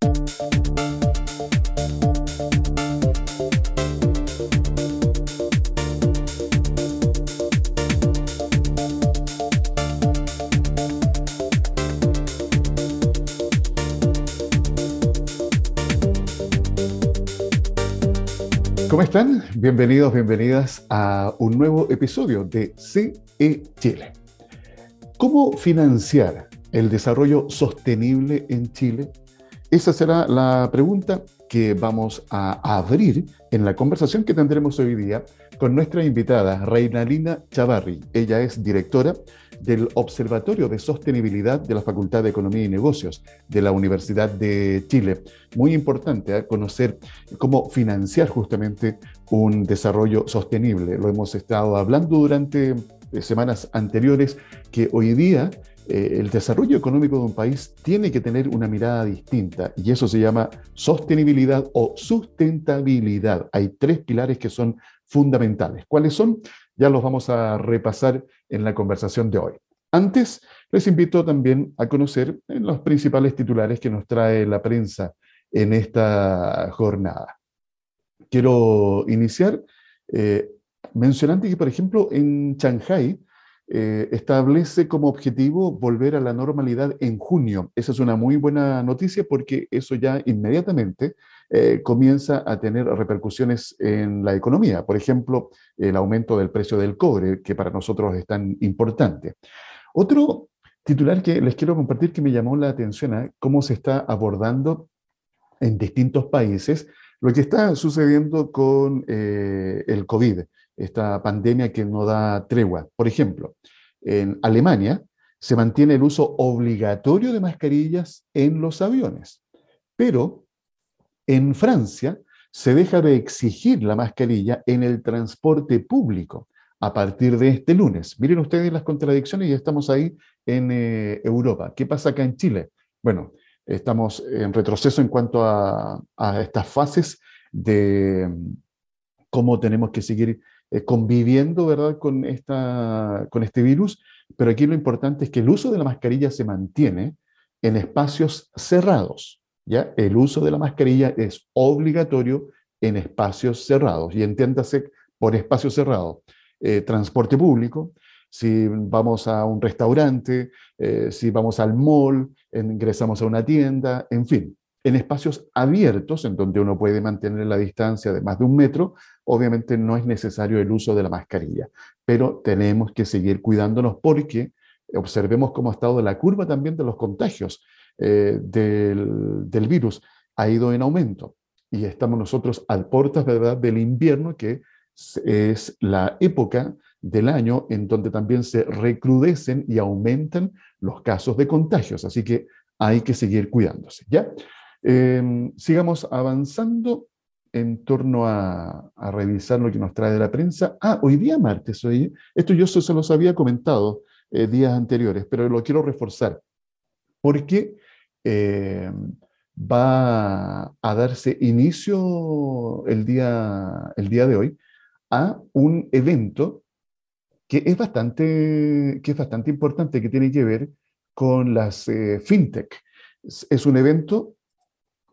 ¿Cómo están? Bienvenidos, bienvenidas a un nuevo episodio de CE Chile. ¿Cómo financiar el desarrollo sostenible en Chile? Esa será la pregunta que vamos a abrir en la conversación que tendremos hoy día con nuestra invitada, Reinalina Chavarri. Ella es directora del Observatorio de Sostenibilidad de la Facultad de Economía y Negocios de la Universidad de Chile. Muy importante ¿eh? conocer cómo financiar justamente un desarrollo sostenible. Lo hemos estado hablando durante eh, semanas anteriores, que hoy día eh, el desarrollo económico de un país tiene que tener una mirada distinta y eso se llama sostenibilidad o sustentabilidad. Hay tres pilares que son fundamentales. ¿Cuáles son? Ya los vamos a repasar en la conversación de hoy. Antes, les invito también a conocer los principales titulares que nos trae la prensa en esta jornada. Quiero iniciar eh, mencionando que, por ejemplo, en Shanghai eh, establece como objetivo volver a la normalidad en junio. Esa es una muy buena noticia porque eso ya inmediatamente eh, comienza a tener repercusiones en la economía. Por ejemplo, el aumento del precio del cobre, que para nosotros es tan importante. Otro titular que les quiero compartir que me llamó la atención a ¿eh? cómo se está abordando en distintos países lo que está sucediendo con el COVID esta pandemia que no da tregua. Por ejemplo, en Alemania se mantiene el uso obligatorio de mascarillas en los aviones, pero en Francia se deja de exigir la mascarilla en el transporte público a partir de este lunes. Miren ustedes las contradicciones y estamos ahí en eh, Europa. ¿Qué pasa acá en Chile? Bueno, estamos en retroceso en cuanto a, a estas fases de mm, cómo tenemos que seguir eh, conviviendo ¿verdad? Con, esta, con este virus, pero aquí lo importante es que el uso de la mascarilla se mantiene en espacios cerrados. ¿ya? El uso de la mascarilla es obligatorio en espacios cerrados y entiéndase por espacio cerrado, eh, transporte público, si vamos a un restaurante, eh, si vamos al mall, ingresamos a una tienda, en fin, en espacios abiertos, en donde uno puede mantener la distancia de más de un metro, obviamente no es necesario el uso de la mascarilla, pero tenemos que seguir cuidándonos porque observemos cómo ha estado la curva también de los contagios eh, del, virus, ha ido en aumento y estamos nosotros a puertas ¿verdad? del invierno, que es la época del año en donde también se recrudecen y aumentan los casos de contagios. Así que hay que seguir cuidándose. ¿ya? Em, sigamos avanzando en torno a, revisar lo que nos trae de la prensa. Ah, hoy día martes, hoy, esto yo se, los había comentado eh, días anteriores, pero lo quiero reforzar, porque em, va a darse inicio el día, el día de hoy a un evento que es bastante, que es bastante importante, que tiene que ver con las eh, fintech. es un evento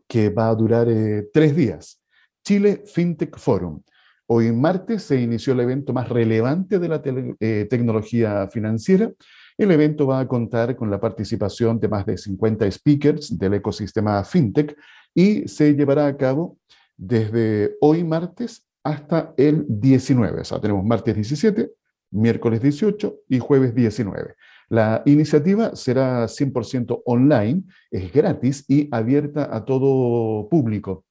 que va a durar eh, tres días. Chile FinTech Forum. Hoy martes se inició el evento más relevante de la eh, tecnología financiera. El evento va a contar con la participación de más de 50 speakers del ecosistema FinTech y se llevará a cabo desde hoy martes hasta el 19. O sea, tenemos martes 17, miércoles 18 y jueves 19. La iniciativa será 100% online, es gratis y abierta a todo público.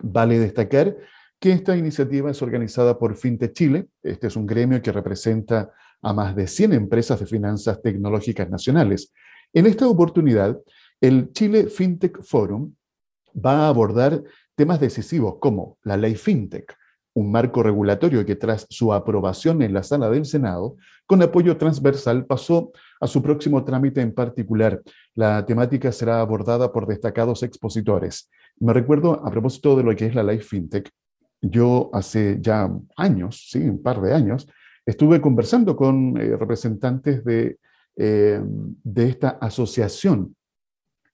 Vale destacar que esta iniciativa es organizada por FinTech Chile. Este es un gremio que representa a más de 100 empresas de finanzas tecnológicas nacionales. En esta oportunidad, el Chile FinTech Forum va a abordar temas decisivos como la ley FinTech, un marco regulatorio que tras su aprobación en la sala del Senado, con apoyo transversal, pasó a su próximo trámite en particular. La temática será abordada por destacados expositores. Me recuerdo, a propósito de lo que es la Life FinTech, yo hace ya años, sí, un par de años, estuve conversando con eh, representantes de, eh, de esta asociación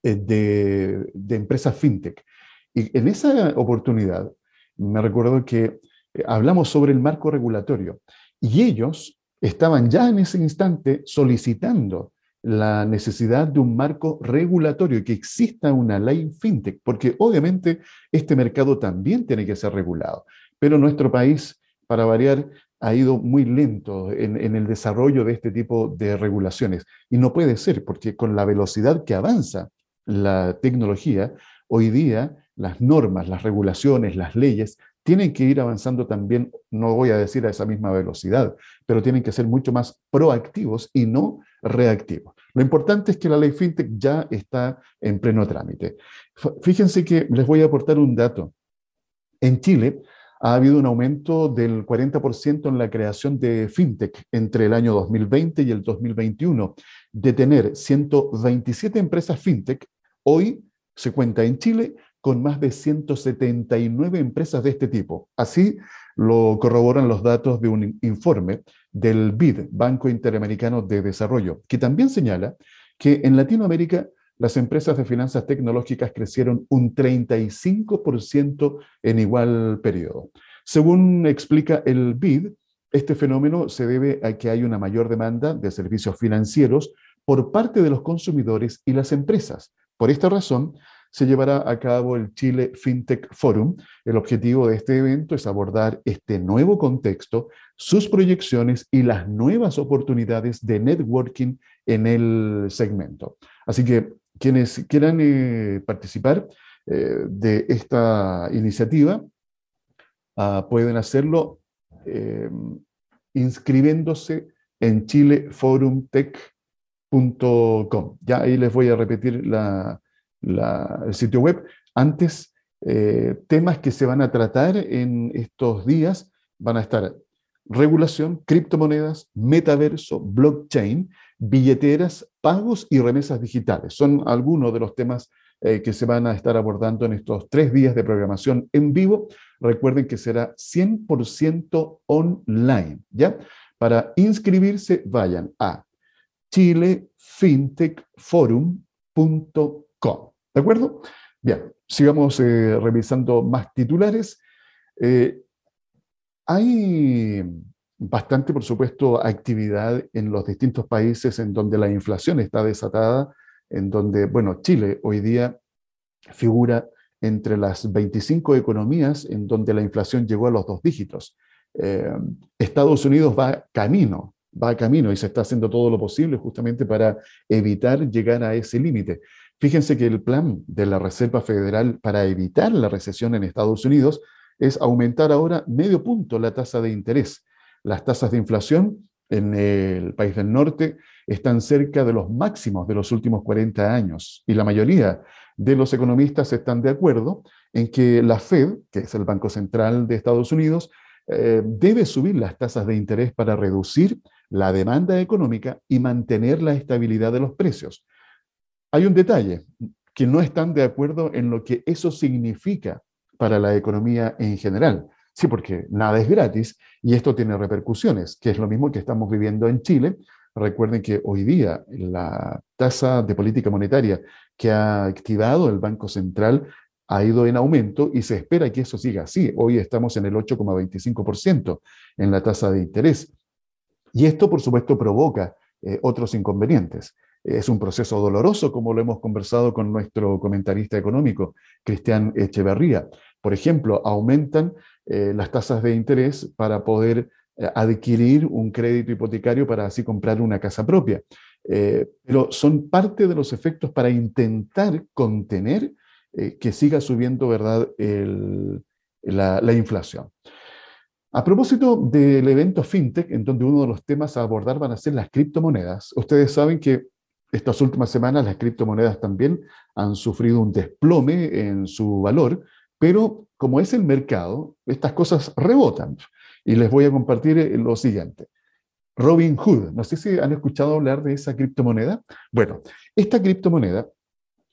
de, de empresas fintech. Y en esa oportunidad, me recuerdo que hablamos sobre el marco regulatorio y ellos estaban ya en ese instante solicitando la necesidad de un marco regulatorio que exista una ley fintech, porque obviamente este mercado también tiene que ser regulado. Pero nuestro país, para variar, ha ido muy lento en, en, el desarrollo de este tipo de regulaciones. Y no puede ser, porque con la velocidad que avanza la tecnología, hoy día las normas, las regulaciones, las leyes tienen que ir avanzando también, no voy a decir a esa misma velocidad, pero tienen que ser mucho más proactivos y no reactivos. Lo importante es que la ley FinTech ya está en pleno trámite. Fíjense que les voy a aportar un dato. En Chile ha habido un aumento del 40% en la creación de FinTech entre el año 2020 y el 2021. De tener 127 empresas FinTech, hoy se cuenta en Chile con más de 179 empresas de este tipo. Así lo corroboran los datos de un informe del BID, Banco Interamericano de Desarrollo, que también señala que en Latinoamérica las empresas de finanzas tecnológicas crecieron un 35% en igual periodo. Según explica el BID, este fenómeno se debe a que hay una mayor demanda de servicios financieros por parte de los consumidores y las empresas. Por esta razón, se llevará a cabo el Chile FinTech Forum. El objetivo de este evento es abordar este nuevo contexto, sus proyecciones y las nuevas oportunidades de networking en el segmento. Así que quienes quieran eh, participar eh, de esta iniciativa uh, pueden hacerlo eh, inscribiéndose en chileforumtech.com. Ya ahí les voy a repetir la, el sitio web. Antes, eh, temas que se van a tratar en estos días van a estar regulación, criptomonedas, metaverso, blockchain, billeteras, pagos y remesas digitales. Son algunos de los temas eh, que se van a estar abordando en estos tres días de programación en vivo. Recuerden que será 100% online, ¿ya? Para inscribirse, vayan a chilefintechforum.com. ¿De acuerdo? Bien, sigamos eh, revisando más titulares. Eh, hay bastante, por supuesto, actividad en los distintos países en donde la inflación está desatada, en donde, bueno, Chile hoy día figura entre las 25 economías en donde la inflación llegó a los dos dígitos. Eh, Estados Unidos va camino, va camino y se está haciendo todo lo posible justamente para evitar llegar a ese límite. Fíjense que el plan de la Reserva Federal para evitar la recesión en Estados Unidos es aumentar ahora medio punto la tasa de interés. Las tasas de inflación en el país del norte están cerca de los máximos de los últimos 40 años y la mayoría de los economistas están de acuerdo en que la Fed, que es el Banco Central de Estados Unidos, eh, debe subir las tasas de interés para reducir la demanda económica y mantener la estabilidad de los precios. Hay un detalle, que no están de acuerdo en lo que eso significa para la economía en general. Sí, porque nada es gratis y esto tiene repercusiones, que es lo mismo que estamos viviendo en Chile. Recuerden que hoy día la tasa de política monetaria que ha activado el Banco Central ha ido en aumento y se espera que eso siga así. Hoy estamos en el 8,25% en la tasa de interés. Y esto, por supuesto, provoca eh, otros inconvenientes. Es un proceso doloroso, como lo hemos conversado con nuestro comentarista económico, Cristian Echeverría. Por ejemplo, aumentan eh, las tasas de interés para poder eh, adquirir un crédito hipotecario para así comprar una casa propia. Eh, pero son parte de los efectos para intentar contener que siga subiendo ¿verdad? la, la inflación. A propósito del evento FinTech, en donde uno de los temas a abordar van a ser las criptomonedas, ustedes saben que estas últimas semanas las criptomonedas también han sufrido un desplome en su valor, pero como es el mercado, estas cosas rebotan. Y les voy a compartir eh, lo siguiente. Robin Hood, no sé si han escuchado hablar de esa criptomoneda. Bueno, esta criptomoneda,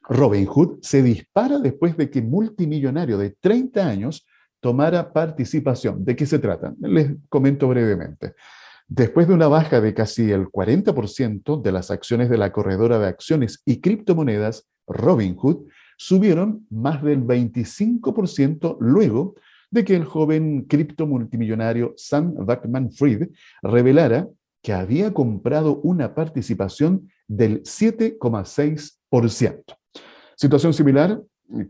Robin Hood, se dispara después de que multimillonario de 30 años tomara participación. ¿De qué se trata? Les comento brevemente. Después de una baja de casi el 40% de las acciones de la corredora de acciones y criptomonedas Robinhood, subieron más del 25% luego de que el joven cripto multimillonario Sam Backman-Fried revelara que había comprado una participación del 7,6%. Situación similar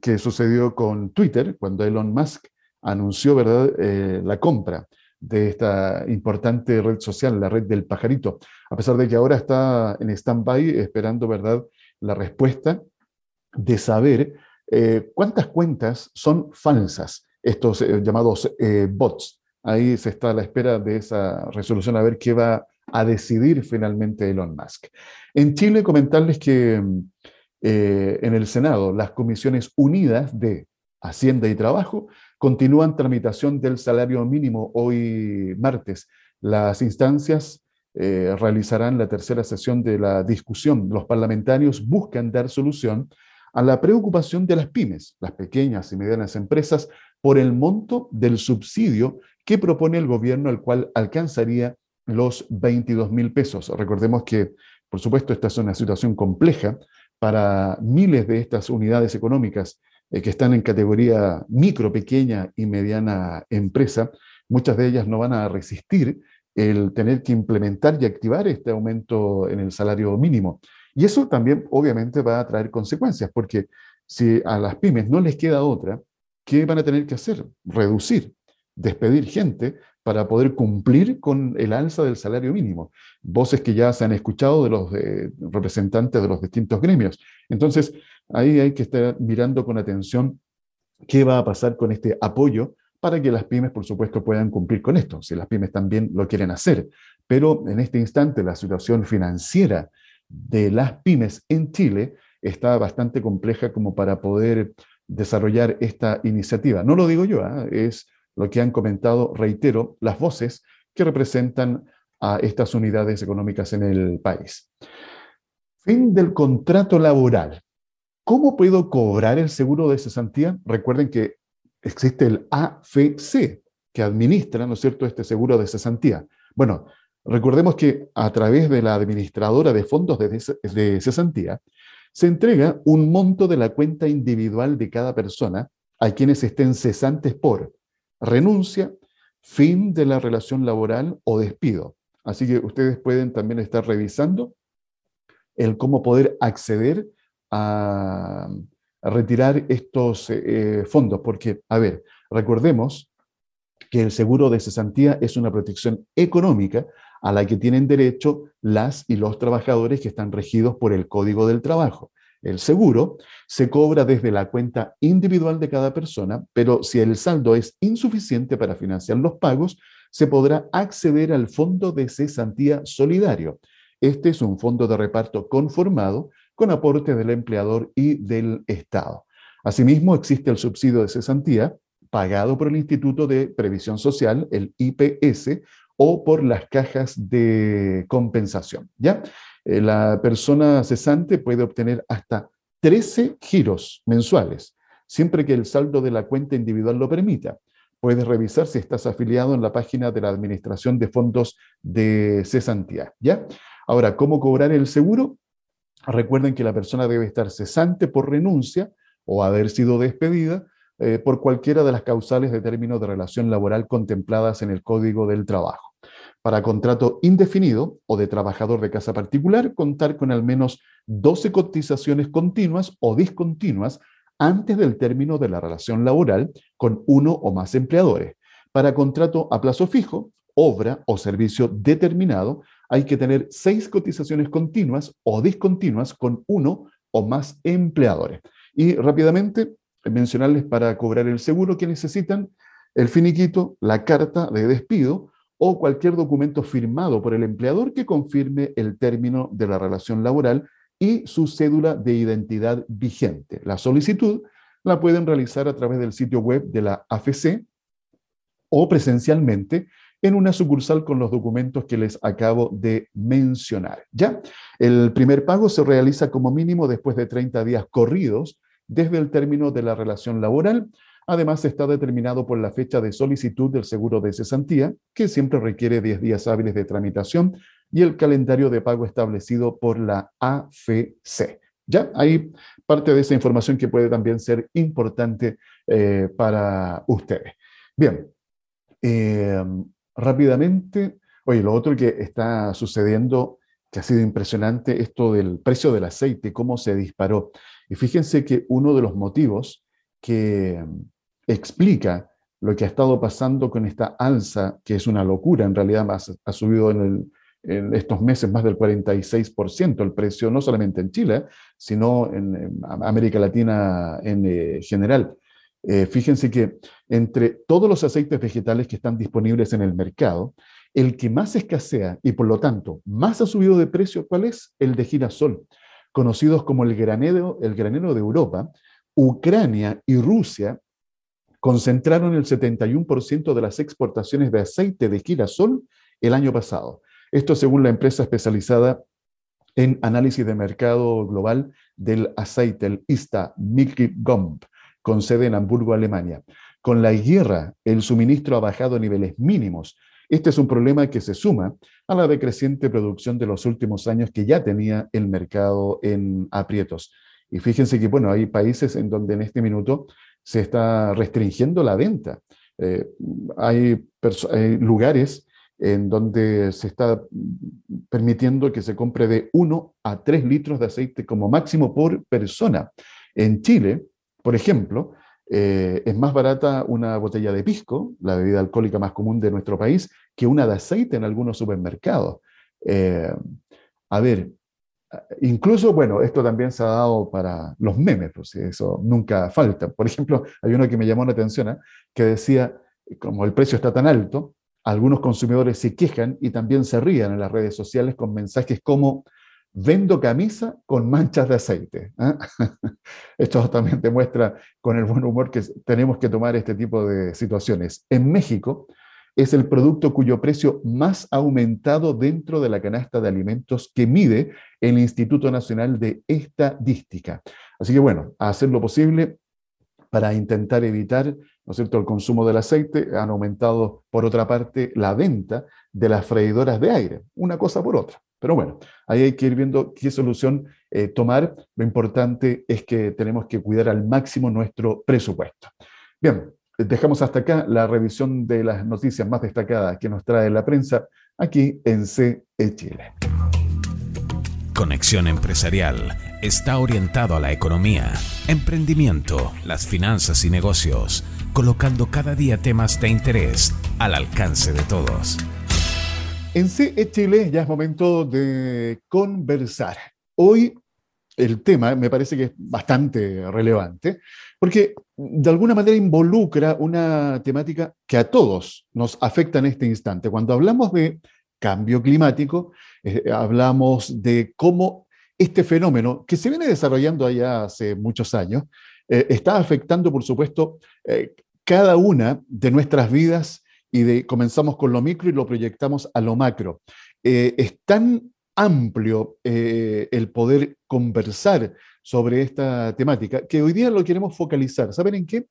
que sucedió con Twitter cuando Elon Musk anunció ¿verdad? Eh, la compra de esta importante red social, la red del pajarito, a pesar de que ahora está en stand-by esperando ¿verdad? la respuesta de saber eh, cuántas cuentas son falsas, estos eh, llamados bots. Ahí se está a la espera de esa resolución a ver qué va a decidir finalmente Elon Musk. En Chile, comentarles que eh, en el Senado, las comisiones unidas de Hacienda y Trabajo continúan tramitación del salario mínimo hoy martes. Las instancias eh, realizarán la tercera sesión de la discusión. Los parlamentarios buscan dar solución a la preocupación de las pymes, las pequeñas y medianas empresas, por el monto del subsidio que propone el gobierno, el cual alcanzaría los 22 mil pesos. Recordemos que, por supuesto, esta es una situación compleja para miles de estas unidades económicas eh, que están en categoría micro, pequeña y mediana empresa, muchas de ellas no van a resistir el tener que implementar y activar este aumento en el salario mínimo. Y eso también obviamente va a traer consecuencias, porque si a las pymes no les queda otra, ¿qué van a tener que hacer? Reducir, despedir gente para poder cumplir con el alza del salario mínimo. Voces que ya se han escuchado de los representantes de los distintos gremios. Entonces, ahí hay que estar mirando con atención qué va a pasar con este apoyo para que las pymes, por supuesto, puedan cumplir con esto, si las pymes también lo quieren hacer. Pero en este instante la situación financiera de las pymes en Chile está bastante compleja como para poder desarrollar esta iniciativa. No lo digo yo, ¿ah? es lo que han comentado, reitero, las voces que representan a estas unidades económicas en el país. Fin del contrato laboral. ¿Cómo puedo cobrar el seguro de cesantía? Recuerden que existe el AFC, que administra, ¿no es cierto?, este seguro de cesantía. Bueno, recordemos que a través de la administradora de fondos de, de cesantía, se entrega un monto de la cuenta individual de cada persona a quienes estén cesantes por renuncia, fin de la relación laboral o despido. Así que ustedes pueden también estar revisando el cómo poder acceder a, retirar estos eh, fondos, porque, a ver, recordemos que el seguro de cesantía es una protección económica a la que tienen derecho las y los trabajadores que están regidos por el Código del Trabajo. El seguro se cobra desde la cuenta individual de cada persona, pero si el saldo es insuficiente para financiar los pagos, se podrá acceder al Fondo de Cesantía Solidario. Este es un fondo de reparto conformado con aporte del empleador y del Estado. Asimismo, existe el subsidio de cesantía pagado por el Instituto de Previsión Social, el IPS, o por las cajas de compensación. ¿ya? Eh, la persona cesante puede obtener hasta 13 giros mensuales, siempre que el saldo de la cuenta individual lo permita. Puedes revisar si estás afiliado en la página de la Administración de Fondos de Cesantía. ¿ya? Ahora, ¿cómo cobrar el seguro? Recuerden que la persona debe estar cesante por renuncia o haber sido despedida eh, por cualquiera de las causales de término de relación laboral contempladas en el Código del Trabajo para contrato indefinido o de trabajador de casa particular, contar con al menos 12 cotizaciones continuas o discontinuas antes del término de la relación laboral con uno o más empleadores. Para contrato a plazo fijo, obra o servicio determinado, hay que tener seis cotizaciones continuas o discontinuas con uno o más empleadores. Y rápidamente, mencionarles para cobrar el seguro que necesitan el finiquito, la carta de despido, o cualquier documento firmado por el empleador que confirme el término de la relación laboral y su cédula de identidad vigente. La solicitud la pueden realizar a través del sitio web de la AFC o presencialmente en una sucursal con los documentos que les acabo de mencionar. ¿Ya? El primer pago se realiza como mínimo después de 30 días corridos desde el término de la relación laboral Además, está determinado por la fecha de solicitud del seguro de cesantía, que siempre requiere 10 días hábiles de tramitación, y el calendario de pago establecido por la AFC. Ya, hay parte de esa información que puede también ser importante eh, para ustedes. Bien, eh, rápidamente, oye, lo otro que está sucediendo, que ha sido impresionante, esto del precio del aceite, cómo se disparó. Y fíjense que uno de los motivos que explica lo que ha estado pasando con esta alza, que es una locura, en realidad más, ha subido en, estos meses más del 46% el precio, no solamente en Chile, sino en, América Latina en eh, general. Eh, fíjense que entre todos los aceites vegetales que están disponibles en el mercado, el que más escasea y por lo tanto más ha subido de precio, ¿cuál es? El de girasol, conocidos como el granero, el granero de Europa. Ucrania y Rusia concentraron el 71% de las exportaciones de aceite de girasol el año pasado. Esto según la empresa especializada en análisis de mercado global del aceite, el ISTA Milky Gump, con sede en Hamburgo, Alemania. Con la guerra, el suministro ha bajado a niveles mínimos. Este es un problema que se suma a la decreciente producción de los últimos años que ya tenía el mercado en aprietos. Y fíjense que, bueno, hay países en donde en este minuto se está restringiendo la venta. Eh, hay, lugares en donde se está permitiendo que se compre de 1 a 3 litros de aceite como máximo por persona. En Chile, por ejemplo, eh, es más barata una botella de pisco, la bebida alcohólica más común de nuestro país, que una de aceite en algunos supermercados. Eh, a ver, incluso, bueno, esto también se ha dado para los memes, pues eso nunca falta. Por ejemplo, hay uno que me llamó la atención, ¿eh? que decía, como el precio está tan alto, algunos consumidores se quejan y también se rían en las redes sociales con mensajes como vendo camisa con manchas de aceite. ¿eh? Esto también demuestra con el buen humor que tenemos que tomar este tipo de situaciones. En México es el producto cuyo precio más aumentado dentro de la canasta de alimentos que mide el Instituto Nacional de Estadística. Así que bueno, a hacer lo posible para intentar evitar ¿no es cierto? el consumo del aceite, han aumentado por otra parte la venta de las freidoras de aire, una cosa por otra. Pero bueno, ahí hay que ir viendo qué solución eh, tomar. Lo importante es que tenemos que cuidar al máximo nuestro presupuesto. Bien, dejamos hasta acá la revisión de las noticias más destacadas que nos trae la prensa aquí en CE Chile. Conexión Empresarial está orientado a la economía, emprendimiento, las finanzas y negocios, colocando cada día temas de interés al alcance de todos. En CE Chile ya es momento de conversar. Hoy el tema me parece que es bastante relevante porque de alguna manera involucra una temática que a todos nos afecta en este instante. Cuando hablamos de cambio climático, eh, hablamos de cómo este fenómeno, que se viene desarrollando allá hace muchos años, eh, está afectando, por supuesto, eh, cada una de nuestras vidas y de, comenzamos con lo micro y lo proyectamos a lo macro. Es tan amplio eh, el poder conversar sobre esta temática que hoy día lo queremos focalizar. ¿Saben en qué?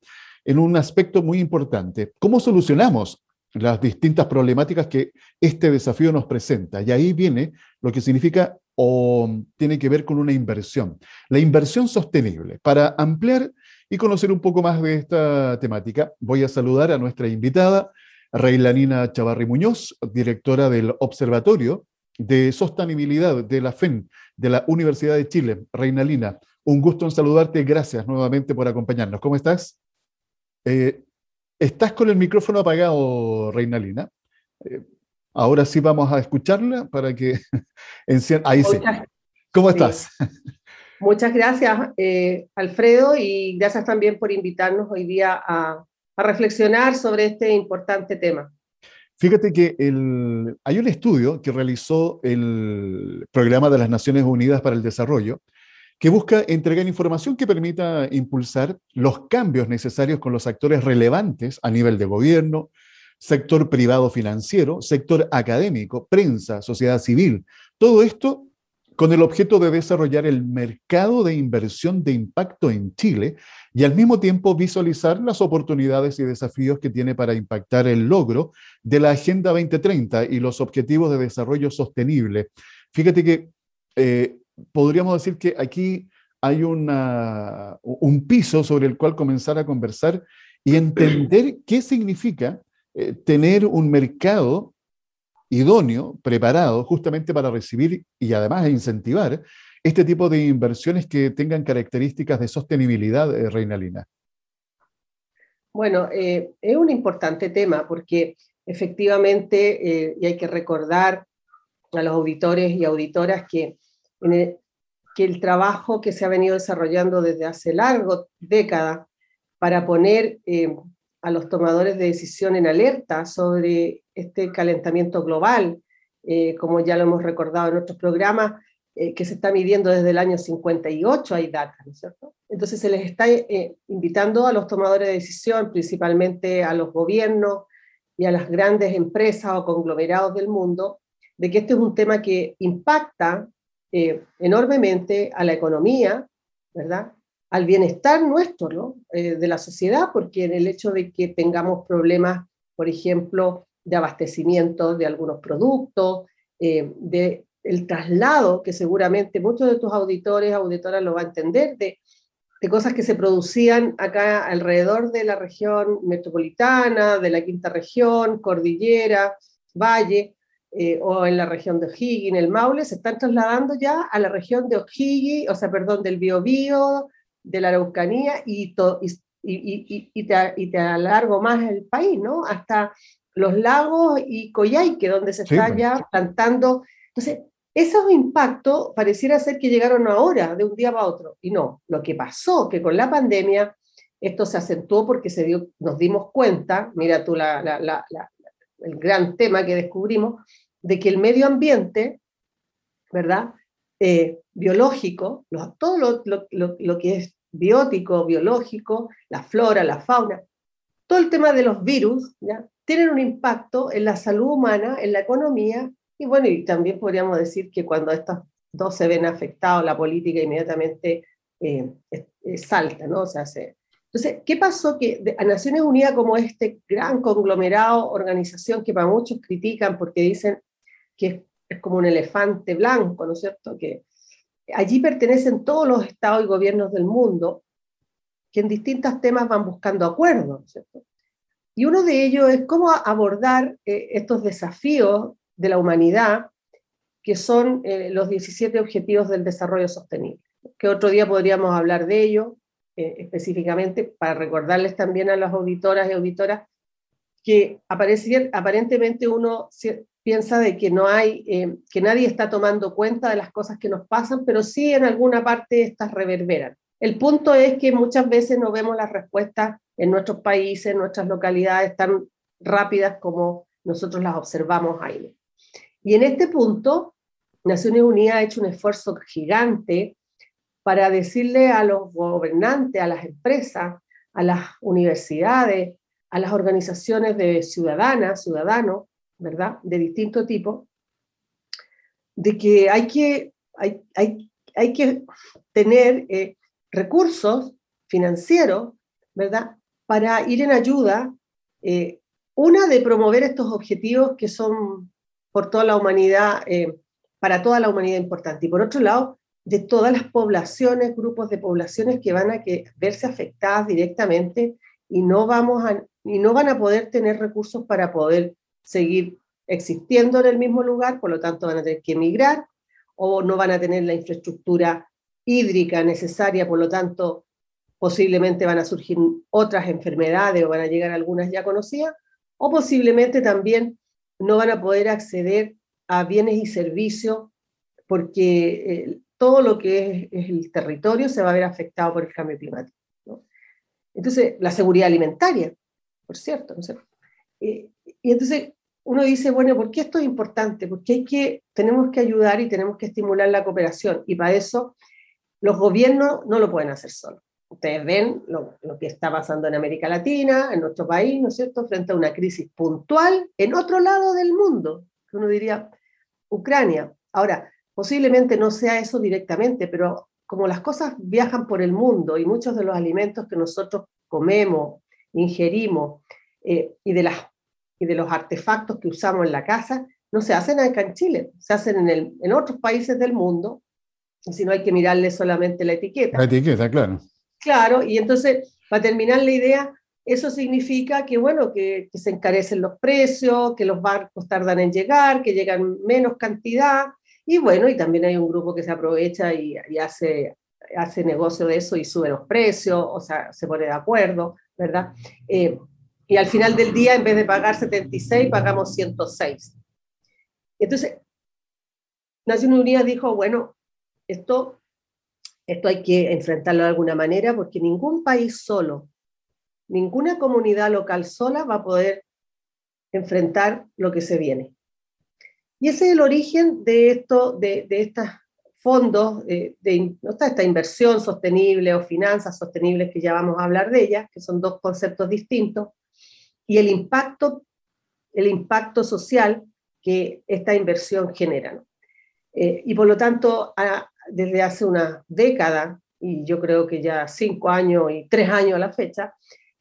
En un aspecto muy importante. ¿Cómo solucionamos las distintas problemáticas que este desafío nos presenta? Y ahí viene lo que significa o tiene que ver con una inversión. La inversión sostenible. Para ampliar y conocer un poco más de esta temática, voy a saludar a nuestra invitada, Reilanina Chavarri Muñoz, directora del Observatorio de Sostenibilidad de la FEN de la Universidad de Chile. Reinalina, un gusto en saludarte. Gracias nuevamente por acompañarnos. ¿Cómo estás? Eh, estás con el micrófono apagado, Reinalina. Eh, ahora sí vamos a escucharla para que Ahí sí. ¿Cómo estás? Muchas gracias, eh, Alfredo, y gracias también por invitarnos hoy día a, reflexionar sobre este importante tema. Fíjate que hay un estudio que realizó el Programa de las Naciones Unidas para el Desarrollo que busca entregar información que permita impulsar los cambios necesarios con los actores relevantes a nivel de gobierno, sector privado financiero, sector académico, prensa, sociedad civil. Todo esto con el objeto de desarrollar el mercado de inversión de impacto en Chile y al mismo tiempo visualizar las oportunidades y desafíos que tiene para impactar el logro de la Agenda 2030 y los Objetivos de Desarrollo Sostenible. Fíjate que eh, podríamos decir que aquí hay una, un piso sobre el cual comenzar a conversar y entender qué significa eh, tener un mercado idóneo, preparado justamente para recibir y además incentivar este tipo de inversiones que tengan características de sostenibilidad, eh, Reinalina? Bueno, eh, es un importante tema porque efectivamente, eh, y hay que recordar a los auditores y auditoras que, el, que el trabajo que se ha venido desarrollando desde hace largo, décadas, para poner a los tomadores de decisión en alerta sobre este calentamiento global, como ya lo hemos recordado en otros programas, eh, que se está midiendo desde el año 58, hay data, ¿no es cierto? Entonces se les está eh, invitando a los tomadores de decisión, principalmente a los gobiernos y a las grandes empresas o conglomerados del mundo, de que este es un tema que impacta eh, enormemente a la economía, ¿verdad? Al bienestar nuestro, ¿no? de la sociedad, porque en el hecho de que tengamos problemas, por ejemplo, de abastecimiento de algunos productos, de el traslado, que seguramente muchos de tus auditores, auditoras lo van a entender, de, de cosas que se producían acá alrededor de la región metropolitana, de la quinta región, cordillera, valle, eh, o en la región de O'Higgins, el Maule, se están trasladando ya a la región de O'Higgins, o sea, perdón, del Biobío, de la Araucanía, y, y, y, te, y te alargo más el país, ¿no? Hasta los lagos y Coyhaique, donde se está pues. ya plantando. Entonces, esos impactos pareciera ser que llegaron ahora, de un día para otro, y no, lo que pasó, que con la pandemia esto se acentuó porque se dio, nos dimos cuenta, mira tú el gran tema que descubrimos, de que el medio ambiente, ¿verdad? Eh, biológico, todo lo, que es biótico, biológico, la flora, la fauna, todo el tema de los virus, ¿ya? tienen un impacto en la salud humana, en la economía y bueno, y también podríamos decir que cuando estos dos se ven afectados, la política inmediatamente eh, salta, ¿no? O sea, Entonces, ¿qué pasó? Que a Naciones Unidas, como este gran conglomerado, organización que para muchos critican porque dicen que es, como un elefante blanco, ¿no es cierto? Que allí pertenecen todos los estados y gobiernos del mundo que en distintos temas van buscando acuerdos, ¿no es cierto? Y uno de ellos es cómo abordar eh, estos desafíos de la humanidad, que son eh, los 17 Objetivos del Desarrollo Sostenible, que otro día podríamos hablar de ello eh, específicamente para recordarles también a las auditoras y auditoras que aparentemente uno piensa de que no hay, eh, que nadie está tomando cuenta de las cosas que nos pasan, pero sí en alguna parte estas reverberan. El punto es que muchas veces no vemos las respuestas en nuestros países, en nuestras localidades tan rápidas como nosotros las observamos ahí. Y en este punto, Naciones Unidas ha hecho un esfuerzo gigante para decirle a los gobernantes, a las empresas, a las universidades, a las organizaciones de ciudadanas, ciudadanos, ¿verdad? De distinto tipo, de que hay que, hay, hay, que tener eh, recursos financieros, ¿verdad? Para ir en ayuda, eh, una de promover estos objetivos que son por toda la humanidad, eh, para toda la humanidad importante. Y por otro lado, de todas las poblaciones, grupos de poblaciones que van a que, verse afectadas directamente y no, vamos a, y no van a poder tener recursos para poder seguir existiendo en el mismo lugar, por lo tanto van a tener que emigrar o no van a tener la infraestructura hídrica necesaria, por lo tanto posiblemente van a surgir otras enfermedades o van a llegar algunas ya conocidas, o posiblemente también no van a poder acceder a bienes y servicios porque eh, todo lo que es, el territorio se va a ver afectado por el cambio climático. Entonces, la seguridad alimentaria, por cierto. y entonces uno dice, bueno, ¿por qué esto es importante? Porque hay que, tenemos que ayudar y tenemos que estimular la cooperación. Y para eso los gobiernos no lo pueden hacer solos. Ustedes ven lo, que está pasando en América Latina, en nuestro país, ¿no es cierto?, frente a una crisis puntual en otro lado del mundo, que uno diría Ucrania. Ahora, posiblemente no sea eso directamente, pero como las cosas viajan por el mundo y muchos de los alimentos que nosotros comemos, ingerimos eh, y, de las, y de los artefactos que usamos en la casa, no se hacen acá en Chile, se hacen en, el, en otros países del mundo, si no hay que mirarle solamente la etiqueta. La etiqueta, claro. Claro, y entonces, para terminar la idea, eso significa que, bueno, que, se encarecen los precios, que los barcos tardan en llegar, que llegan menos cantidad, y bueno, y también hay un grupo que se aprovecha y, hace, hace negocio de eso y sube los precios, o sea, se pone de acuerdo, ¿verdad? Eh, y al final del día, en vez de pagar 76, pagamos 106. Entonces, Naciones Unidas dijo, bueno, esto, esto hay que enfrentarlo de alguna manera porque ningún país solo, ninguna comunidad local sola va a poder enfrentar lo que se viene. Y ese es el origen de, esto, de, de estos fondos, de, de esta inversión sostenible o finanzas sostenibles, que ya vamos a hablar de ellas, que son dos conceptos distintos, y el impacto, el impacto social que esta inversión genera. Eh, y por lo tanto, desde hace una década, y yo creo que ya cinco años y tres años a la fecha,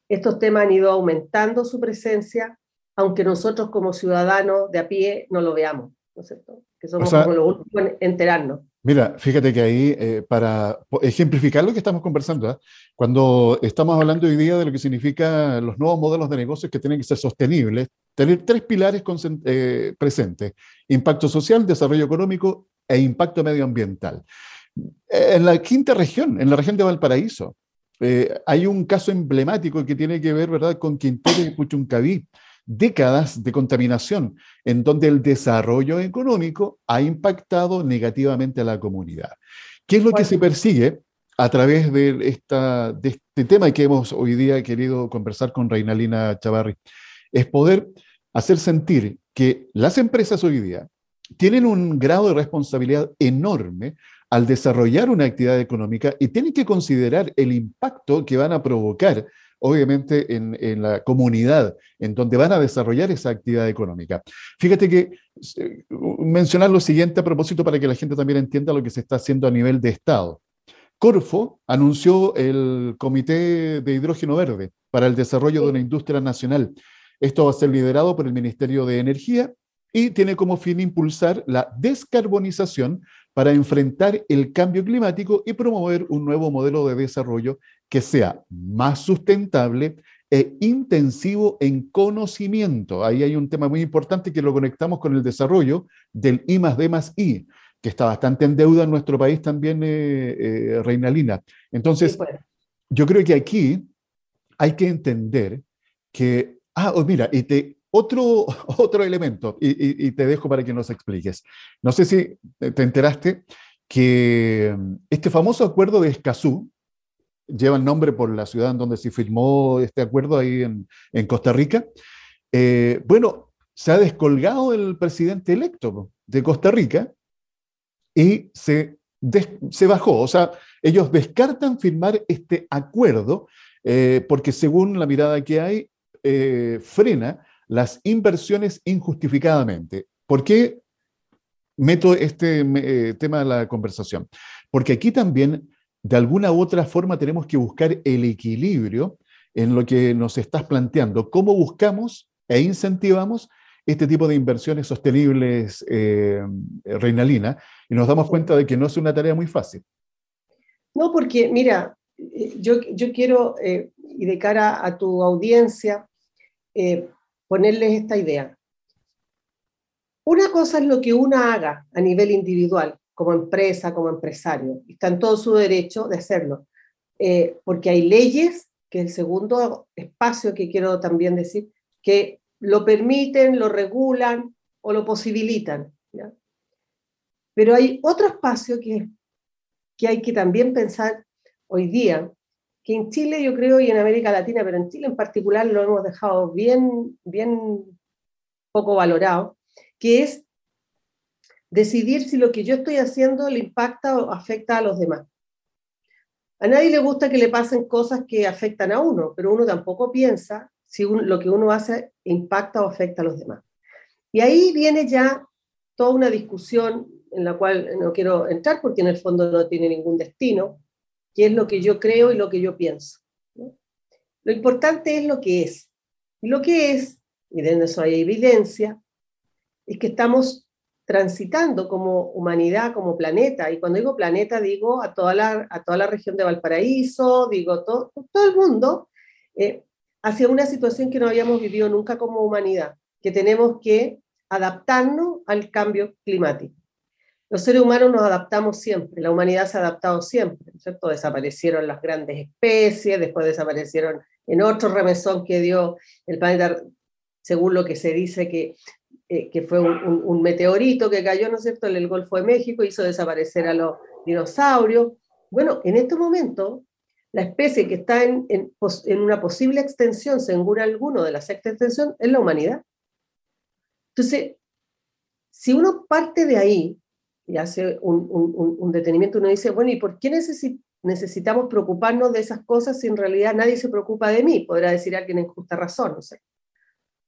estos temas han ido aumentando su presencia, aunque nosotros como ciudadanos de a pie no lo veamos, ¿no es cierto? Que somos como los últimos en enterarnos. Mira, fíjate que ahí, eh, para ejemplificar lo que estamos conversando, ¿ah? cuando estamos hablando hoy día de lo que significa los nuevos modelos de negocios que tienen que ser sostenibles, tener tres pilares eh, presentes, impacto social, desarrollo económico e impacto medioambiental. En la quinta región, en la región de Valparaíso, eh, hay un caso emblemático que tiene que ver ¿verdad? con Quintero y Puchuncaví, décadas de contaminación, en donde el desarrollo económico ha impactado negativamente a la comunidad. ¿Qué es lo que se persigue a través de, esta, de este tema que hemos hoy día querido conversar con Reinalina Chavarri? Es poder hacer sentir que las empresas hoy día tienen un grado de responsabilidad enorme al desarrollar una actividad económica y tienen que considerar el impacto que van a provocar obviamente en, la comunidad en donde van a desarrollar esa actividad económica. Fíjate que eh, mencionar lo siguiente a propósito para que la gente también entienda lo que se está haciendo a nivel de Estado. Corfo anunció el Comité de Hidrógeno Verde para el desarrollo de una industria nacional. Esto va a ser liderado por el Ministerio de Energía y tiene como fin impulsar la descarbonización para enfrentar el cambio climático y promover un nuevo modelo de desarrollo que sea más sustentable e intensivo en conocimiento. Ahí hay un tema muy importante que lo conectamos con el desarrollo del I más D más I, que está bastante en deuda en nuestro país también, eh, eh, Reinalina. Entonces, yo creo que aquí hay que entender que, ah, oh, mira, y te, otro, otro elemento, y, te dejo para que nos expliques. No sé si te enteraste que mm, este famoso acuerdo de Escazú, lleva el nombre por la ciudad en donde se firmó este acuerdo ahí en, Costa Rica. Eh, bueno, se ha descolgado el presidente electo de Costa Rica y se, se bajó. O sea, ellos descartan firmar este acuerdo eh, porque según la mirada que hay, eh, frena las inversiones injustificadamente. ¿Por qué meto este tema a la conversación? Porque aquí también de alguna u otra forma tenemos que buscar el equilibrio en lo que nos estás planteando. ¿Cómo buscamos e incentivamos este tipo de inversiones sostenibles, eh, Reinalina? Y nos damos cuenta de que no es una tarea muy fácil. No, porque mira, eh, yo, yo quiero, eh, y de cara a tu audiencia, ponerles esta idea. Una cosa es lo que una haga a nivel individual, como empresa, como empresario. Está en todo su derecho de hacerlo, eh, porque hay leyes, que es el segundo espacio que quiero también decir, que lo permiten, lo regulan o lo posibilitan. Pero hay otro espacio que, que hay que también pensar hoy día, que en Chile yo creo y en América Latina, pero en Chile en particular lo hemos dejado bien, bien poco valorado, que es decidir si lo que yo estoy haciendo le impacta o afecta a los demás. A nadie le gusta que le pasen cosas que afectan a uno, pero uno tampoco piensa si lo que uno hace impacta o afecta a los demás. Y ahí viene ya toda una discusión en la cual no quiero entrar porque en el fondo no tiene ningún destino, que es lo que yo creo y lo que yo pienso. Lo importante es lo que es. Y lo que es, y de eso hay evidencia, es que estamos transitando como humanidad, como planeta, y cuando digo planeta digo a toda la, a toda la región de Valparaíso, digo todo, todo el mundo, eh, hacia una situación que no habíamos vivido nunca como humanidad, que tenemos que adaptarnos al cambio climático. Los seres humanos nos adaptamos siempre, la humanidad se ha adaptado siempre, ¿cierto? Desaparecieron las grandes especies, después desaparecieron en otro remesón que dio el planeta, según lo que se dice que, eh, que fue un, meteorito que cayó, ¿no es cierto?, en el Golfo de México, hizo desaparecer a los dinosaurios. Bueno, en este momento, la especie que está en, en, en una posible extensión, según alguno de la sexta extensión, es la humanidad. Entonces, si uno parte de ahí, y hace un, detenimiento, uno dice, bueno, ¿y por qué necesitamos preocuparnos de esas cosas si en realidad nadie se preocupa de mí? Podrá decir alguien en justa razón, no sé.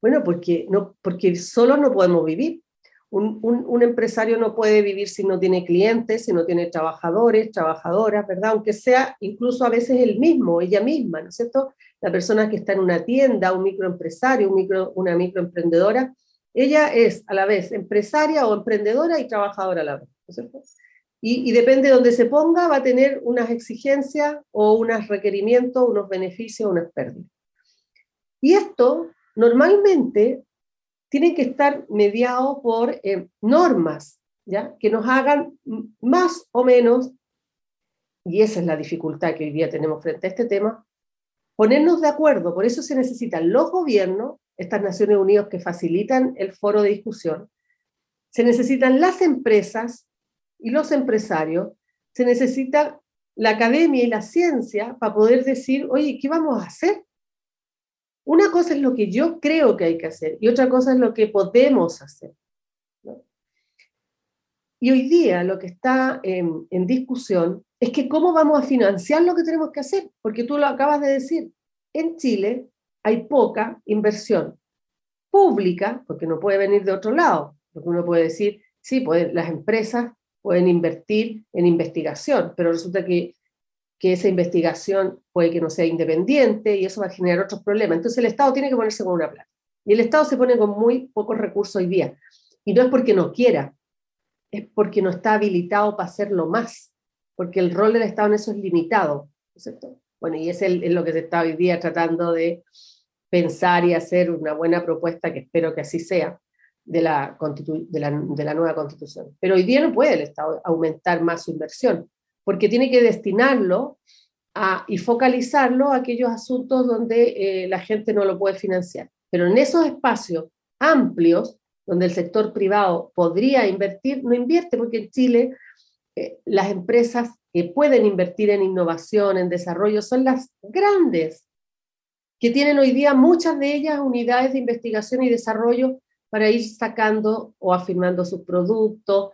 Bueno, porque, no, porque solo no podemos vivir. Un, empresario no puede vivir si no tiene clientes, si no tiene trabajadores, trabajadoras, ¿verdad? Aunque sea incluso a veces el mismo, ella misma, ¿no es cierto? La persona que está en una tienda, un microempresario, un micro, una microemprendedora, ella es a la vez empresaria o emprendedora y trabajadora a la vez. Y, depende de donde se ponga, va a tener unas exigencias o unos requerimientos, unos beneficios, unas pérdidas. Y esto normalmente tiene que estar mediado por eh, normas, ¿ya? Que nos hagan más o menos, y esa es la dificultad que hoy día tenemos frente a este tema, ponernos de acuerdo. Por eso se necesitan los gobiernos estas Naciones Unidas que facilitan el foro de discusión, se necesitan las empresas y los empresarios, se necesita la academia y la ciencia para poder decir, oye, ¿qué vamos a hacer? Una cosa es lo que yo creo que hay que hacer y otra cosa es lo que podemos hacer. Y hoy día lo que está en, en, discusión es que cómo vamos a financiar lo que tenemos que hacer, porque tú lo acabas de decir, en Chile hay poca inversión pública, porque no puede venir de otro lado, porque uno puede decir, sí, las empresas pueden invertir en investigación, pero resulta que, que esa investigación puede que no sea independiente y eso va a generar otros problemas. Entonces el Estado tiene que ponerse con una plata. Y el Estado se pone con muy pocos recursos hoy día. Y no es porque no quiera, es porque no está habilitado para hacerlo más, porque el rol del Estado en eso es limitado. ¿cierto? Bueno, y es, es lo que se está hoy día tratando de, pensar y hacer una buena propuesta, que espero que así sea, de la, de de la nueva constitución. Pero hoy día no puede el Estado aumentar más su inversión, porque tiene que destinarlo a, y focalizarlo a aquellos asuntos donde eh, la gente no lo puede financiar. Pero en esos espacios amplios, donde el sector privado podría invertir, no invierte, porque en Chile eh, las empresas que pueden invertir en innovación, en desarrollo, son las grandes que tienen hoy día muchas de ellas unidades de investigación y desarrollo para ir sacando o afirmando sus productos,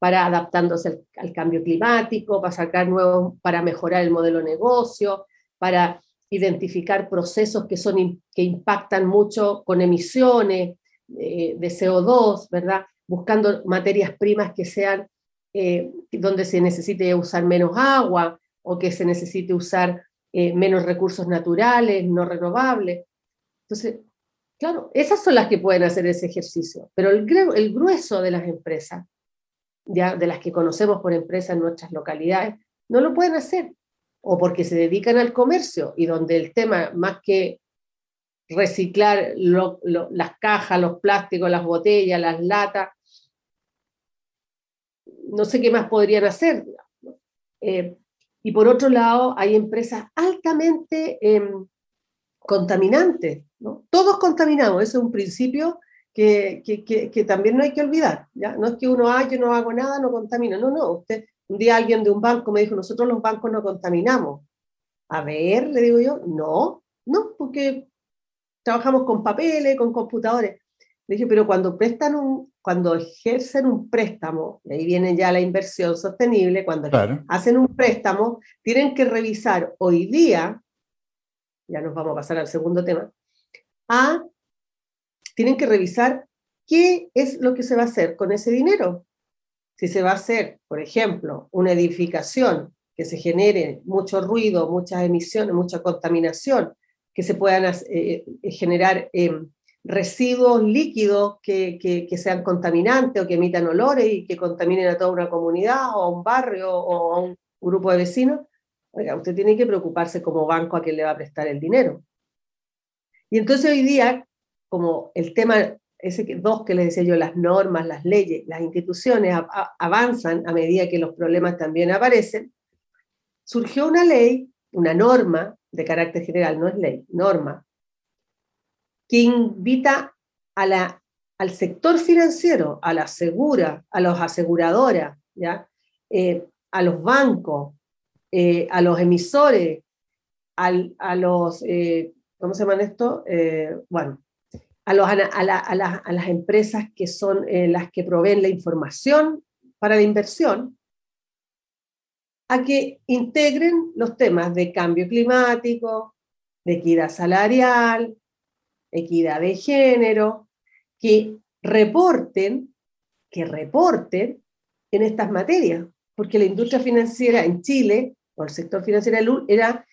para adaptándose al, cambio climático, para sacar nuevos, para mejorar el modelo de negocio, para identificar procesos que, son, que impactan mucho con emisiones eh, de CO2, ¿verdad? Buscando materias primas que sean eh, donde se necesite usar menos agua o que se necesite usar eh, menos recursos naturales, no renovables. Entonces, claro, esas son las que pueden hacer ese ejercicio, pero el, el grueso de las empresas, ya de las que conocemos por empresas en nuestras localidades, no lo pueden hacer, o porque se dedican al comercio y donde el tema, más que reciclar las cajas, los plásticos, las botellas, las latas, no sé qué más podrían hacer. Eh, y por otro lado, hay empresas altamente em, contaminantes, ¿no? Todos contaminamos, ese es un principio que, que, que, también no hay que olvidar, ¿ya? No es que uno, ah, yo no hago nada, no contamina, no, no, un día alguien de un banco me dijo, nosotros los bancos no contaminamos. A ver, le digo yo, no, no, porque trabajamos con papeles, con computadores. Le dije, pero cuando prestan un, cuando ejercen un préstamo, ahí viene ya la inversión sostenible, cuando hacen un préstamo, tienen que revisar hoy día, ya nos vamos a pasar al segundo tema, a, tienen que revisar qué es lo que se va a hacer con ese dinero. si se va a hacer, por ejemplo, una edificación que se genere mucho ruido, muchas emisiones, mucha contaminación, que se puedan eh, eh, generar em, residuos líquidos que, que, sean contaminantes o que emitan olores y que contaminen a toda una comunidad o a un barrio o a un grupo de vecinos, usted tiene que preocuparse como banco a quién le va a prestar el dinero. Y entonces hoy día, como el tema, ese dos que les decía yo, las normas, las leyes, las instituciones avanzan a medida que los problemas también aparecen, surgió una ley, una norma de carácter general, no es ley, norma, que invita al sector financiero, a la asegura, a los aseguradoras, ¿ya? Eh, a los bancos, eh, a los emisores, a los, eh, ¿cómo se llaman esto? bueno, a, a, las empresas que son las que proveen la información para la inversión, a que integren los temas de cambio climático, de equidad salarial, equidad de género, que reporten, que reporten en estas materias, porque la industria financiera en Chile, o el sector financiero era,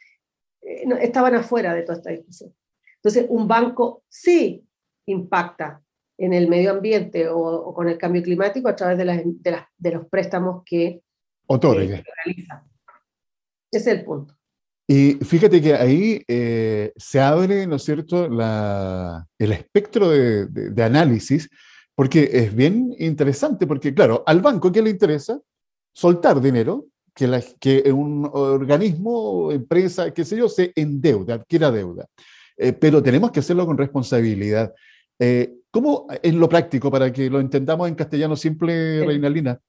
eh, estaban afuera de toda esta discusión. Entonces, un banco sí impacta en el medio ambiente o, con el cambio climático a través de, las, de, los préstamos que, Otorga. realiza. Ese es el punto. Y fíjate que ahí eh, se abre, ¿no es cierto?, el espectro de, análisis, porque es bien interesante, porque claro, al banco, ¿qué le interesa? Soltar dinero, que, la, que un organismo, empresa, qué sé yo, se endeuda, adquiera deuda. Eh, pero tenemos que hacerlo con responsabilidad. Eh, ¿Cómo, en lo práctico, para que lo entendamos en castellano simple, Reinalina,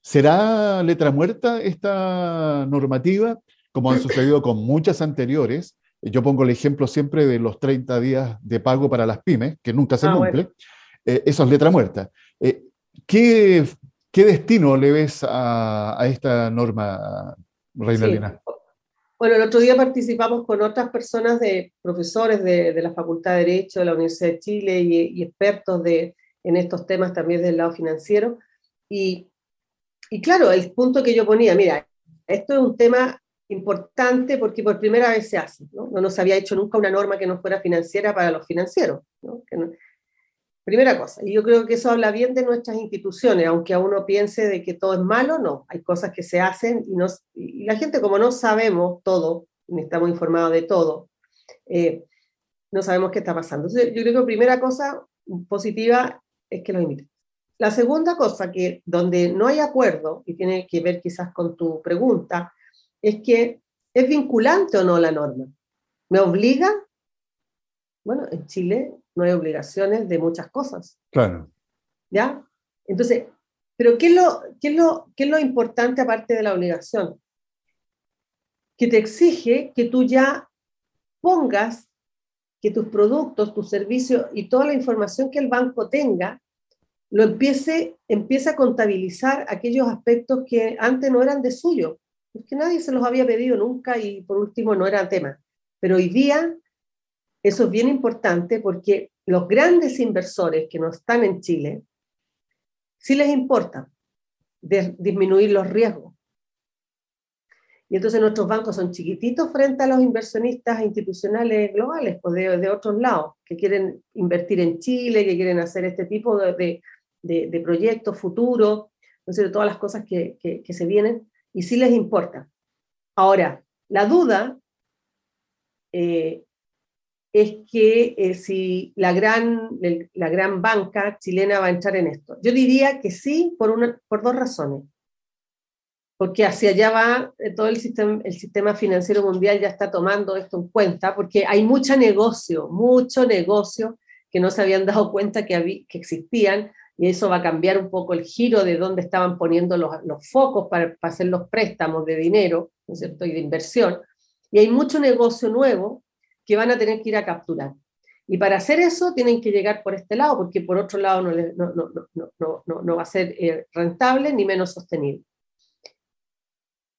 ¿será letra muerta esta normativa? Como han sucedido con muchas anteriores. Yo pongo el ejemplo siempre de los 30 días de pago para las pymes, que nunca se ah, cumple. Eh, eso es letra muerta. Eh, ¿qué, ¿qué, destino le ves a, a esta norma, Reina Bueno, el otro día participamos con otras personas, de profesores de, de la Facultad de Derecho de la Universidad de Chile y, y, expertos de, en estos temas también del lado financiero. Y, y claro, el punto que yo ponía, mira, esto es un tema importante porque por primera vez se hace. ¿no? no nos había hecho nunca una norma que no fuera financiera para los financieros. ¿no? primera cosa, y yo creo que eso habla bien de nuestras instituciones, aunque a uno piense de que todo es malo, no, hay cosas que se hacen y, nos, y la gente como no sabemos todo, ni estamos informados de todo, eh, no sabemos qué está pasando. Entonces, yo creo que primera cosa positiva es que lo imiten. La segunda cosa, que donde no hay acuerdo, y tiene que ver quizás con tu pregunta, es que es vinculante o no la norma. ¿Me obliga? Bueno, en Chile no hay obligaciones de muchas cosas. Claro. ¿Ya? Entonces, pero ¿qué es lo, qué es lo, qué es lo importante aparte de la obligación? Que te exige que tú ya pongas que tus productos, tus servicios y toda la información que el banco tenga, lo empiece, empiece a contabilizar aquellos aspectos que antes no eran de suyo que nadie se los había pedido nunca y por último no era tema. Pero hoy día eso es bien importante porque los grandes inversores que no están en Chile, sí les importa disminuir los riesgos. Y entonces nuestros bancos son chiquititos frente a los inversionistas institucionales globales, pues de, de otros lados, que quieren invertir en Chile, que quieren hacer este tipo de, de, de proyectos futuros, no sé, de todas las cosas que, que, que se vienen y sí les importa. Ahora, la duda eh, es que eh, si la gran, la gran banca chilena va a entrar en esto. Yo diría que sí, por, una, por dos razones. Porque hacia allá va eh, todo el sistema, el sistema financiero mundial, ya está tomando esto en cuenta, porque hay mucho negocio, mucho negocio que no se habían dado cuenta que, que existían, y eso va a cambiar un poco el giro de dónde estaban poniendo los, focos para, hacer los préstamos de dinero, ¿no es cierto?, y de inversión. Y hay mucho negocio nuevo que van a tener que ir a capturar. Y para hacer eso tienen que llegar por este lado, porque por otro lado no, no, no, no va a ser eh, rentable ni menos sostenible.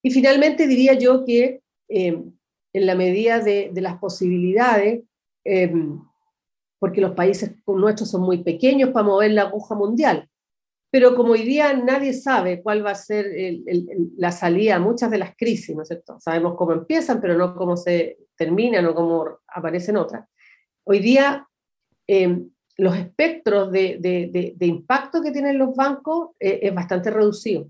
Y finalmente diría yo que eh, en la medida de, de las posibilidades, eh, porque los países nuestros son muy pequeños para mover la aguja mundial. pero como hoy día nadie sabe cuál va a ser la salida a muchas de las crisis, ¿no es cierto? Sabemos cómo empiezan, pero no cómo se terminan o cómo aparecen otras. Hoy día em, los espectros de, impacto que tienen los bancos eh, es bastante reducido.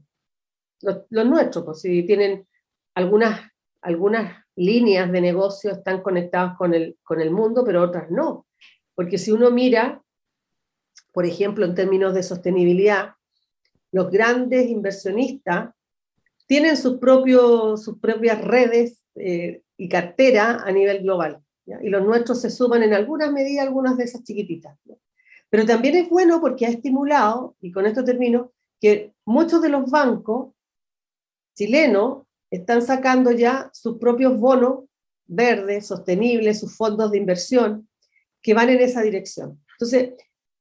Los, nuestros, pues si tienen algunas, algunas líneas de negocio están conectadas con el, con el mundo, pero otras no. Porque si uno mira por ejemplo, en términos de sostenibilidad, los grandes inversionistas tienen sus, propios, sus propias redes eh, y cartera a nivel global. Y los nuestros se suman en algunas medidas, algunas de esas chiquititas. Pero también es bueno porque ha estimulado, y con esto termino, que muchos de los bancos chilenos están sacando ya sus propios bonos verdes, sostenibles, sus fondos de inversión, que van en esa dirección. Entonces,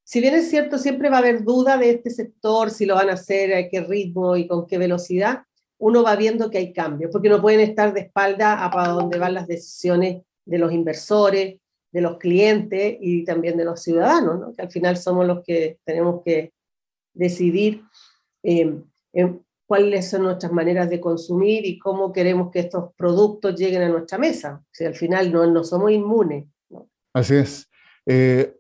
si bien es cierto, siempre va a haber duda de este sector, si lo van a hacer, a qué ritmo y con qué velocidad, uno va viendo que hay cambios, porque no pueden estar de espalda a para donde van las decisiones de los inversores, de los clientes y también de los ciudadanos, que al final somos los que tenemos que decidir eh, cuáles son nuestras maneras de consumir y cómo queremos que estos productos lleguen a nuestra mesa. Si al final no, no somos inmunes. Así es. Eh,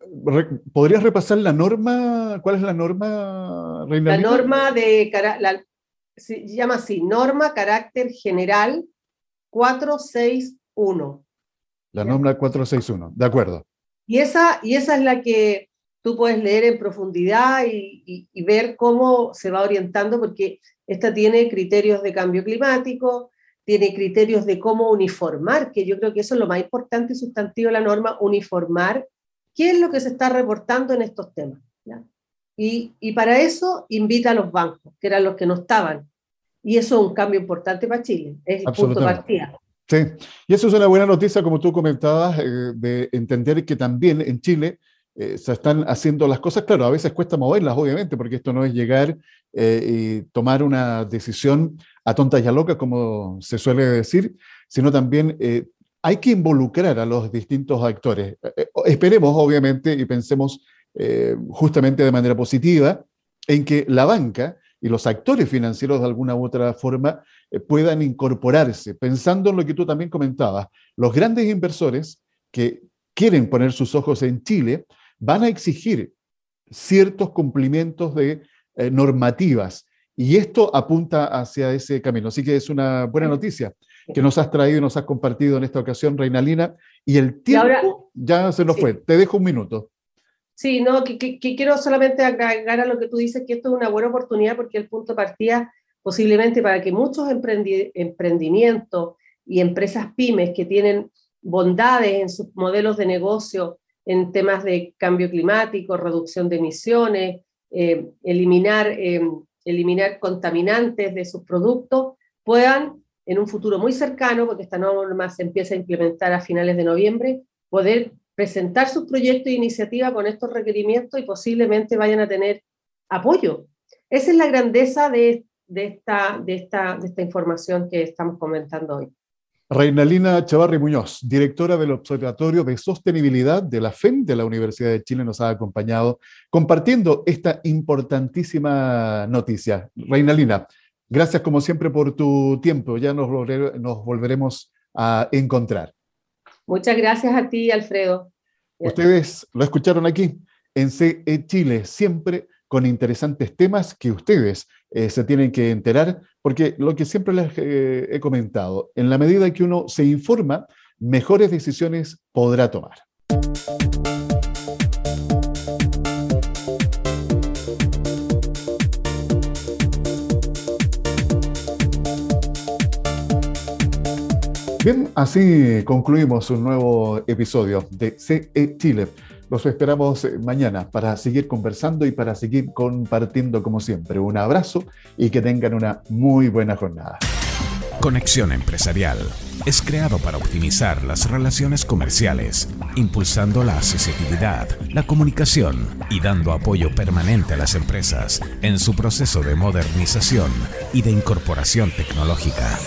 ¿Podrías repasar la norma? ¿Cuál es la norma, Reina? La norma de, se llama así, norma carácter general 461. La norma 461, de acuerdo. Y esa, y esa es la que tú puedes leer en profundidad y, y ver cómo se va orientando, porque esta tiene criterios de cambio climático, tiene criterios de cómo uniformar, que yo creo que eso es lo más importante y sustantivo de la norma, uniformar qué es lo que se está reportando en estos temas. Y, y, para eso invita a los bancos, que eran los que no estaban. Y eso es un cambio importante para Chile, es el punto de partida. Sí, y eso es una buena noticia, como tú comentabas, eh, de entender que también en Chile eh, se están haciendo las cosas. Claro, a veces cuesta moverlas, obviamente, porque esto no es llegar eh, y tomar una decisión a tonta y a loca, como se suele decir, sino también hay que involucrar a los distintos actores. Eh, eh, esperemos, obviamente, y pensemos eh, justamente de manera positiva en que la banca y los actores financieros de alguna u otra forma puedan incorporarse, pensando en lo que tú también comentabas. Los grandes inversores que quieren poner sus ojos en Chile van a exigir ciertos cumplimientos de normativas y esto apunta hacia ese camino. Así que es una buena noticia que nos has traído y nos has compartido en esta ocasión, Reinalina, y el tiempo ya se nos fue. Te dejo un minuto. Sí, no, que, quiero solamente agregar a lo que tú dices, que esto es una buena oportunidad porque el punto de partida posiblemente para que muchos emprendimientos y empresas pymes que tienen bondades en sus modelos de negocio en temas de cambio climático, reducción de emisiones, eh, eliminar, eh, eliminar contaminantes de sus productos, puedan en un futuro muy cercano, porque esta norma se empieza a implementar a finales de noviembre, poder presentar sus proyectos e iniciativas con estos requerimientos y posiblemente vayan a tener apoyo. Esa es la grandeza de, esta, de, esta, de esta información que estamos comentando hoy. Reinalina Chavarri Muñoz, directora del Observatorio de Sostenibilidad de la FEM de la Universidad de Chile, nos ha acompañado compartiendo esta importantísima noticia. Reinalina, Gracias como siempre por tu tiempo. Ya nos, nos volveremos a encontrar. Muchas gracias a ti, Alfredo. Ustedes lo escucharon aquí en CE Chile, siempre con interesantes temas que ustedes eh, se tienen que enterar, porque lo que siempre les eh, he comentado, en la medida que uno se informa, mejores decisiones podrá tomar. Bien, así concluimos un nuevo episodio de CE Chile. Los esperamos mañana para seguir conversando y para seguir compartiendo como siempre. Un abrazo y que tengan una muy buena jornada. Conexión Empresarial es creado para optimizar las relaciones comerciales, impulsando la accesibilidad, la comunicación y dando apoyo permanente a las empresas en su proceso de modernización y de incorporación tecnológica.